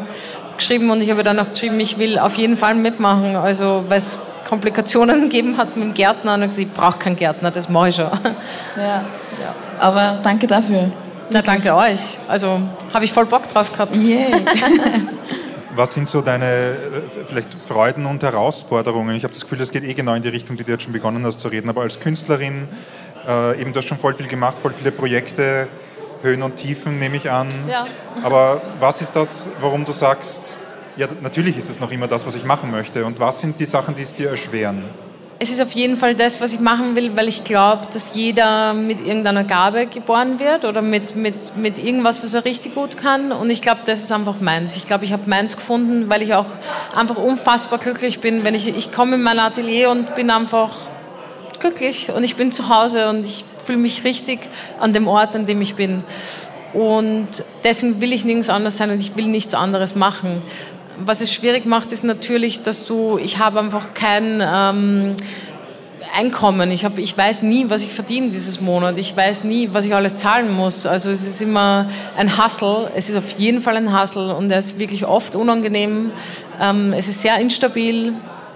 geschrieben und ich habe dann auch geschrieben, ich will auf jeden Fall mitmachen. Also, weil es Komplikationen gegeben hat mit dem Gärtner und ich gesagt, ich brauche keinen Gärtner, das mache ich schon. Ja. ja. Aber danke dafür. Na, danke euch. Also habe ich voll Bock drauf gehabt. Yeah. Was sind so deine äh, vielleicht Freuden und Herausforderungen? Ich habe das Gefühl, das geht eh genau in die Richtung, die du jetzt schon begonnen hast zu reden. Aber als Künstlerin, äh, eben du hast schon voll viel gemacht, voll viele Projekte, Höhen und Tiefen nehme ich an. Ja. Aber was ist das, warum du sagst, ja, natürlich ist es noch immer das, was ich machen möchte? Und was sind die Sachen, die es dir erschweren? Es ist auf jeden Fall das, was ich machen will, weil ich glaube, dass jeder mit irgendeiner Gabe geboren wird oder mit, mit, mit irgendwas, was er richtig gut kann. Und ich glaube, das ist einfach meins. Ich glaube, ich habe meins gefunden, weil ich auch einfach unfassbar glücklich bin, wenn ich, ich komme in mein Atelier und bin einfach glücklich und ich bin zu Hause und ich fühle mich richtig an dem Ort, an dem ich bin. Und deswegen will ich nirgends anders sein und ich will nichts anderes machen was es schwierig macht, ist natürlich, dass du, ich habe einfach kein ähm, Einkommen. Ich, hab, ich weiß nie, was ich verdiene dieses Monat. Ich weiß nie, was ich alles zahlen muss. Also es ist immer ein Hustle. Es ist auf jeden Fall ein Hustle und er ist wirklich oft unangenehm. Ähm, es ist sehr instabil.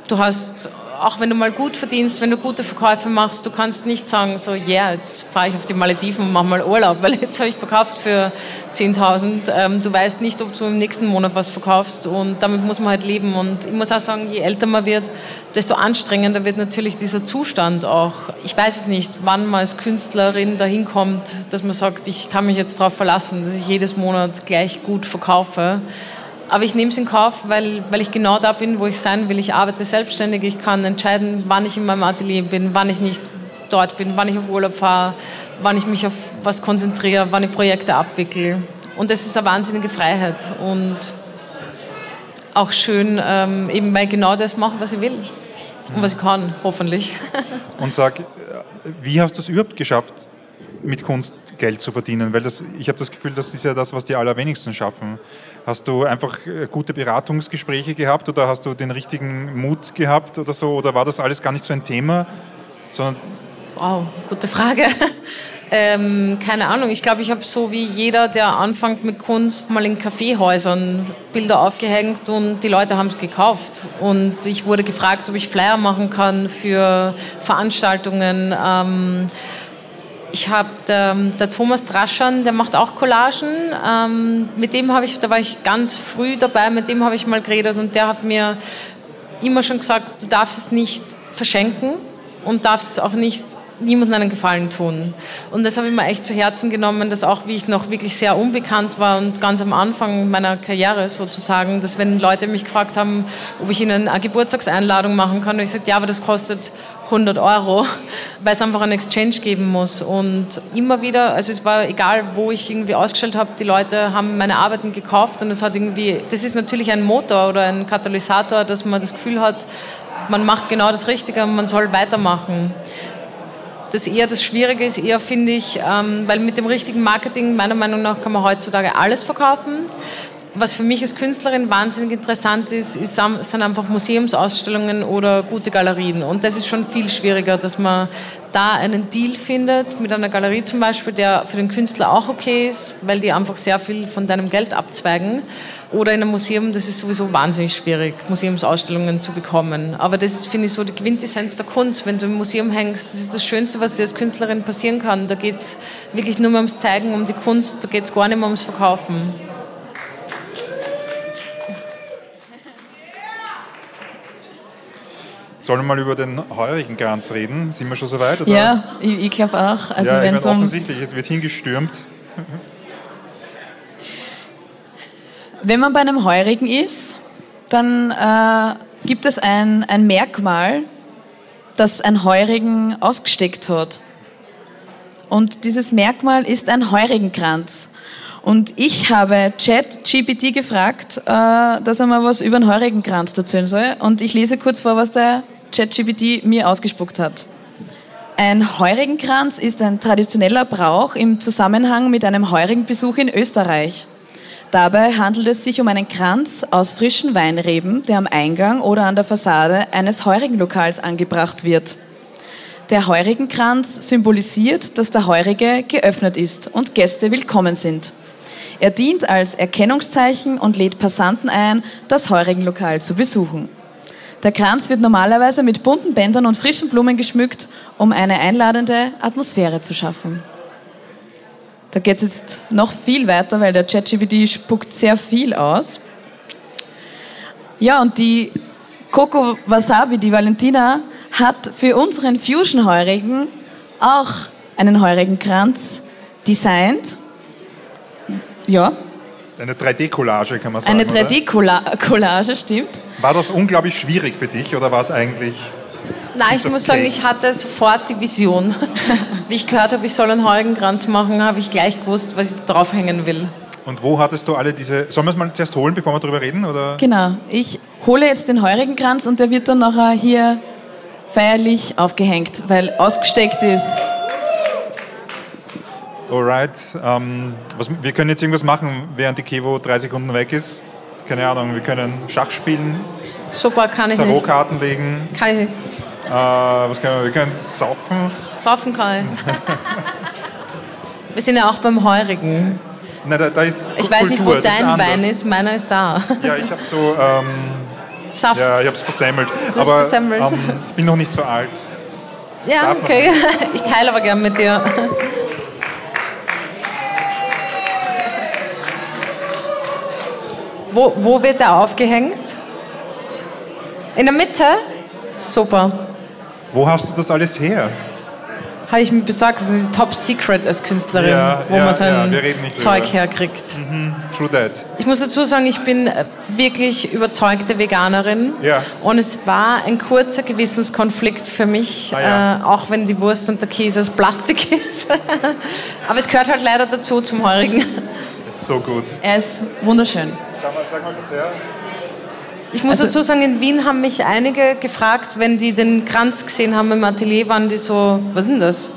Du hast auch wenn du mal gut verdienst, wenn du gute Verkäufe machst, du kannst nicht sagen, so, ja, yeah, jetzt fahre ich auf die Malediven und mache mal Urlaub, weil jetzt habe ich verkauft für 10.000. Ähm, du weißt nicht, ob du im nächsten Monat was verkaufst und damit muss man halt leben. Und ich muss auch sagen, je älter man wird, desto anstrengender wird natürlich dieser Zustand auch. Ich weiß es nicht, wann man als Künstlerin dahin kommt, dass man sagt, ich kann mich jetzt darauf verlassen, dass ich jedes Monat gleich gut verkaufe. Aber ich nehme es in Kauf, weil, weil ich genau da bin, wo ich sein will. Ich arbeite selbstständig, ich kann entscheiden, wann ich in meinem Atelier bin, wann ich nicht dort bin, wann ich auf Urlaub fahre, wann ich mich auf was konzentriere, wann ich Projekte abwickle. Und das ist eine wahnsinnige Freiheit und auch schön, ähm, eben weil ich genau das mache, was ich will und was ich kann, hoffentlich. Und sag, wie hast du es überhaupt geschafft, mit Kunst Geld zu verdienen? Weil das, ich habe das Gefühl, das ist ja das, was die allerwenigsten schaffen. Hast du einfach äh, gute Beratungsgespräche gehabt oder hast du den richtigen Mut gehabt oder so? Oder war das alles gar nicht so ein Thema? Sondern wow, gute Frage. Ähm, keine Ahnung, ich glaube, ich habe so wie jeder, der anfängt mit Kunst, mal in Kaffeehäusern Bilder aufgehängt und die Leute haben es gekauft. Und ich wurde gefragt, ob ich Flyer machen kann für Veranstaltungen. Ähm, ich habe der, der, Thomas Draschan, der macht auch Collagen. Ähm, mit dem habe ich, da war ich ganz früh dabei, mit dem habe ich mal geredet und der hat mir immer schon gesagt, du darfst es nicht verschenken und darfst es auch nicht niemandem einen Gefallen tun. Und das habe ich mir echt zu Herzen genommen, dass auch wie ich noch wirklich sehr unbekannt war und ganz am Anfang meiner Karriere sozusagen, dass wenn Leute mich gefragt haben, ob ich ihnen eine Geburtstagseinladung machen kann, und ich sagte, ja, aber das kostet 100 Euro, weil es einfach einen Exchange geben muss. Und immer wieder, also es war egal, wo ich irgendwie ausgestellt habe, die Leute haben meine Arbeiten gekauft und es hat irgendwie, das ist natürlich ein Motor oder ein Katalysator, dass man das Gefühl hat, man macht genau das Richtige und man soll weitermachen das eher das Schwierige ist, eher finde ich, ähm, weil mit dem richtigen Marketing, meiner Meinung nach, kann man heutzutage alles verkaufen. Was für mich als Künstlerin wahnsinnig interessant ist, ist, sind einfach Museumsausstellungen oder gute Galerien. Und das ist schon viel schwieriger, dass man da einen Deal findet, mit einer Galerie zum Beispiel, der für den Künstler auch okay ist, weil die einfach sehr viel von deinem Geld abzweigen. Oder in einem Museum, das ist sowieso wahnsinnig schwierig, Museumsausstellungen zu bekommen. Aber das ist, finde ich, so die Quintessenz der Kunst. Wenn du im Museum hängst, das ist das Schönste, was dir als Künstlerin passieren kann. Da geht es wirklich nur mehr ums Zeigen, um die Kunst, da geht es gar nicht mehr ums Verkaufen. Sollen wir mal über den heurigen Kranz reden? Sind wir schon so weit? Oder? Ja, ich, ich glaube auch. Also ja, wenn ich mein, offensichtlich, es wird hingestürmt. Wenn man bei einem Heurigen ist, dann äh, gibt es ein, ein Merkmal, das ein Heurigen ausgesteckt hat. Und dieses Merkmal ist ein Heurigenkranz. Und ich habe ChatGPT gefragt, äh, dass er mal was über einen Heurigenkranz erzählen soll. Und ich lese kurz vor, was der ChatGPT mir ausgespuckt hat. Ein Heurigenkranz ist ein traditioneller Brauch im Zusammenhang mit einem Heurigenbesuch in Österreich. Dabei handelt es sich um einen Kranz aus frischen Weinreben, der am Eingang oder an der Fassade eines Heurigenlokals angebracht wird. Der Heurigenkranz symbolisiert, dass der Heurige geöffnet ist und Gäste willkommen sind. Er dient als Erkennungszeichen und lädt Passanten ein, das Heurigenlokal zu besuchen. Der Kranz wird normalerweise mit bunten Bändern und frischen Blumen geschmückt, um eine einladende Atmosphäre zu schaffen. Da geht es jetzt noch viel weiter, weil der ChatGPT spuckt sehr viel aus. Ja, und die Coco Wasabi, die Valentina, hat für unseren Fusion-Heurigen auch einen Heurigenkranz designt. Ja, eine 3D-Collage kann man sagen. Eine 3D-Collage, stimmt. War das unglaublich schwierig für dich oder war es eigentlich. Nein, ich muss sagen, ich hatte sofort die Vision. Wie ich gehört habe, ich soll einen Heugenkranz machen, habe ich gleich gewusst, was ich draufhängen will. Und wo hattest du alle diese. Sollen wir es mal zuerst holen, bevor wir darüber reden? Oder? Genau. Ich hole jetzt den Heurigenkranz und der wird dann nachher hier feierlich aufgehängt, weil ausgesteckt ist. Alright. Ähm, was, wir können jetzt irgendwas machen, während die Kevo drei Sekunden weg ist. Keine Ahnung, wir können Schach spielen. Super, kann ich nicht. Karten legen. Kann ich nicht. Äh, was können wir? Wir können saufen. Saufen kann ich. wir sind ja auch beim Heurigen. Na, da, da ist ich weiß nicht, wo dein Wein ist, meiner ist da. Ja, ich habe so ähm, Saft. Ja, ich habe es versemmelt. hast aber versemmelt. Ähm, ich bin noch nicht so alt. Ja, Darf okay. Ich teile aber gern mit dir. Wo, wo wird er aufgehängt? In der Mitte? Super. Wo hast du das alles her? Habe ich mir besorgt, das ist die Top Secret als Künstlerin, Ja, wo ja, man ja, sein nicht Zeug drüber. herkriegt. True that. Ich muss dazu sagen, ich bin äh, wirklich überzeugte Veganerin. Ja. Und es war ein kurzer Gewissenskonflikt für mich, Ah, ja. äh, auch wenn die Wurst und der Käse aus Plastik ist. Aber es gehört halt leider dazu zum Heurigen. Ist so gut. Er ist wunderschön. Sag mal, sag mal kurz her. Ich muss Also- dazu sagen, in Wien haben mich einige gefragt, wenn die den Kranz gesehen haben im Atelier, waren die so, was ist denn das?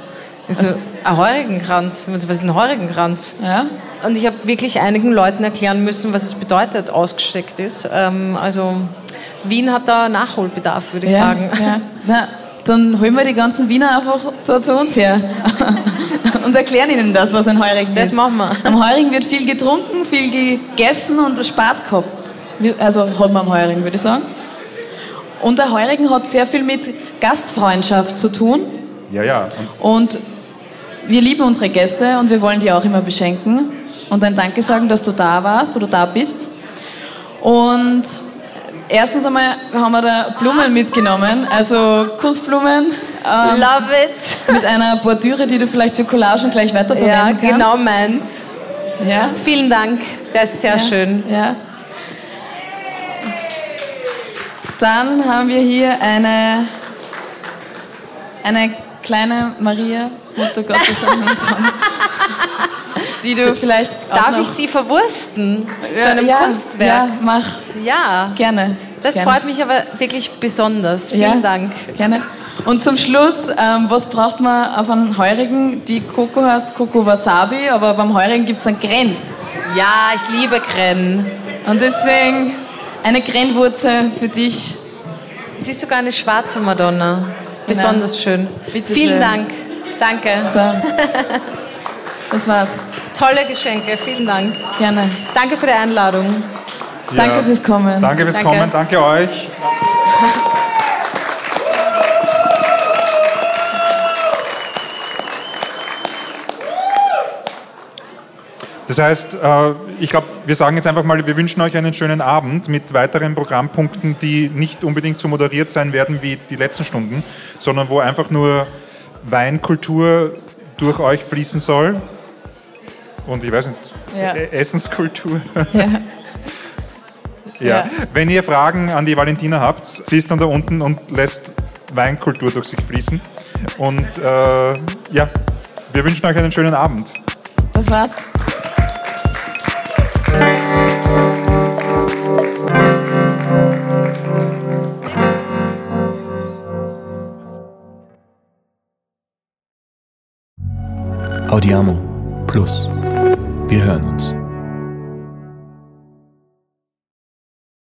Ich so, ein Heurigenkranz. Was ist ein Heurigenkranz? Ja? Und ich habe wirklich einigen Leuten erklären müssen, was es bedeutet, ausgesteckt ist. Ähm, also Wien hat da Nachholbedarf, würde ich ja, sagen. Ja. Na, dann holen wir die ganzen Wiener einfach so zu uns her und erklären ihnen das, was ein Heurigen Das ist. machen wir. Am Heurigen wird viel getrunken, viel gegessen und Spaß gehabt. Also hat man am Heurigen, würde ich sagen. Und der Heurigen hat sehr viel mit Gastfreundschaft zu tun. Ja, ja. Und Und wir lieben unsere Gäste und wir wollen die auch immer beschenken und ein Danke sagen, dass du da warst oder da bist. Und erstens einmal haben wir da Blumen mitgenommen, also Kunstblumen ähm, Love it. mit einer Bordüre, die du vielleicht für Collagen gleich weiterverwenden kannst. genau meins. Ja, Vielen Dank, der ist sehr ja, schön. Ja. Dann haben wir hier eine, eine kleine Maria, Mutter Gottes und Madonna, die du vielleicht Darf ich Sie verwursten zu einem ja, Kunstwerk? Ja, mach Ja, gerne. das gerne. freut mich aber wirklich besonders. Vielen ja, Dank. Gerne. Und zum Schluss, ähm, was braucht man auf einen Heurigen? Die Coco heißt Coco Wasabi, aber beim Heurigen gibt es einen Gren. Ja, ich liebe Krenn. Und deswegen eine Grenwurzel für dich. Es ist sogar eine schwarze Madonna. Besonders schön. Bitte Vielen schön. Dank. Danke. So. Das war's. Tolle Geschenke. Vielen Dank. Gerne. Danke für die Einladung. Danke Ja. fürs Kommen. Danke fürs Danke. Kommen, danke euch. Das heißt, äh, ich glaube, wir sagen jetzt einfach mal, wir wünschen euch einen schönen Abend mit weiteren Programmpunkten, die nicht unbedingt so moderiert sein werden wie die letzten Stunden, sondern wo einfach nur Weinkultur durch euch fließen soll. Und ich weiß nicht, Ja. E- Essenskultur. Ja. Ja. Ja. Wenn ihr Fragen an die Valentina habt, sie ist dann da unten und lässt Weinkultur durch sich fließen. Und äh, ja, wir wünschen euch einen schönen Abend. Das war's. Audiamo Plus. Wir hören uns.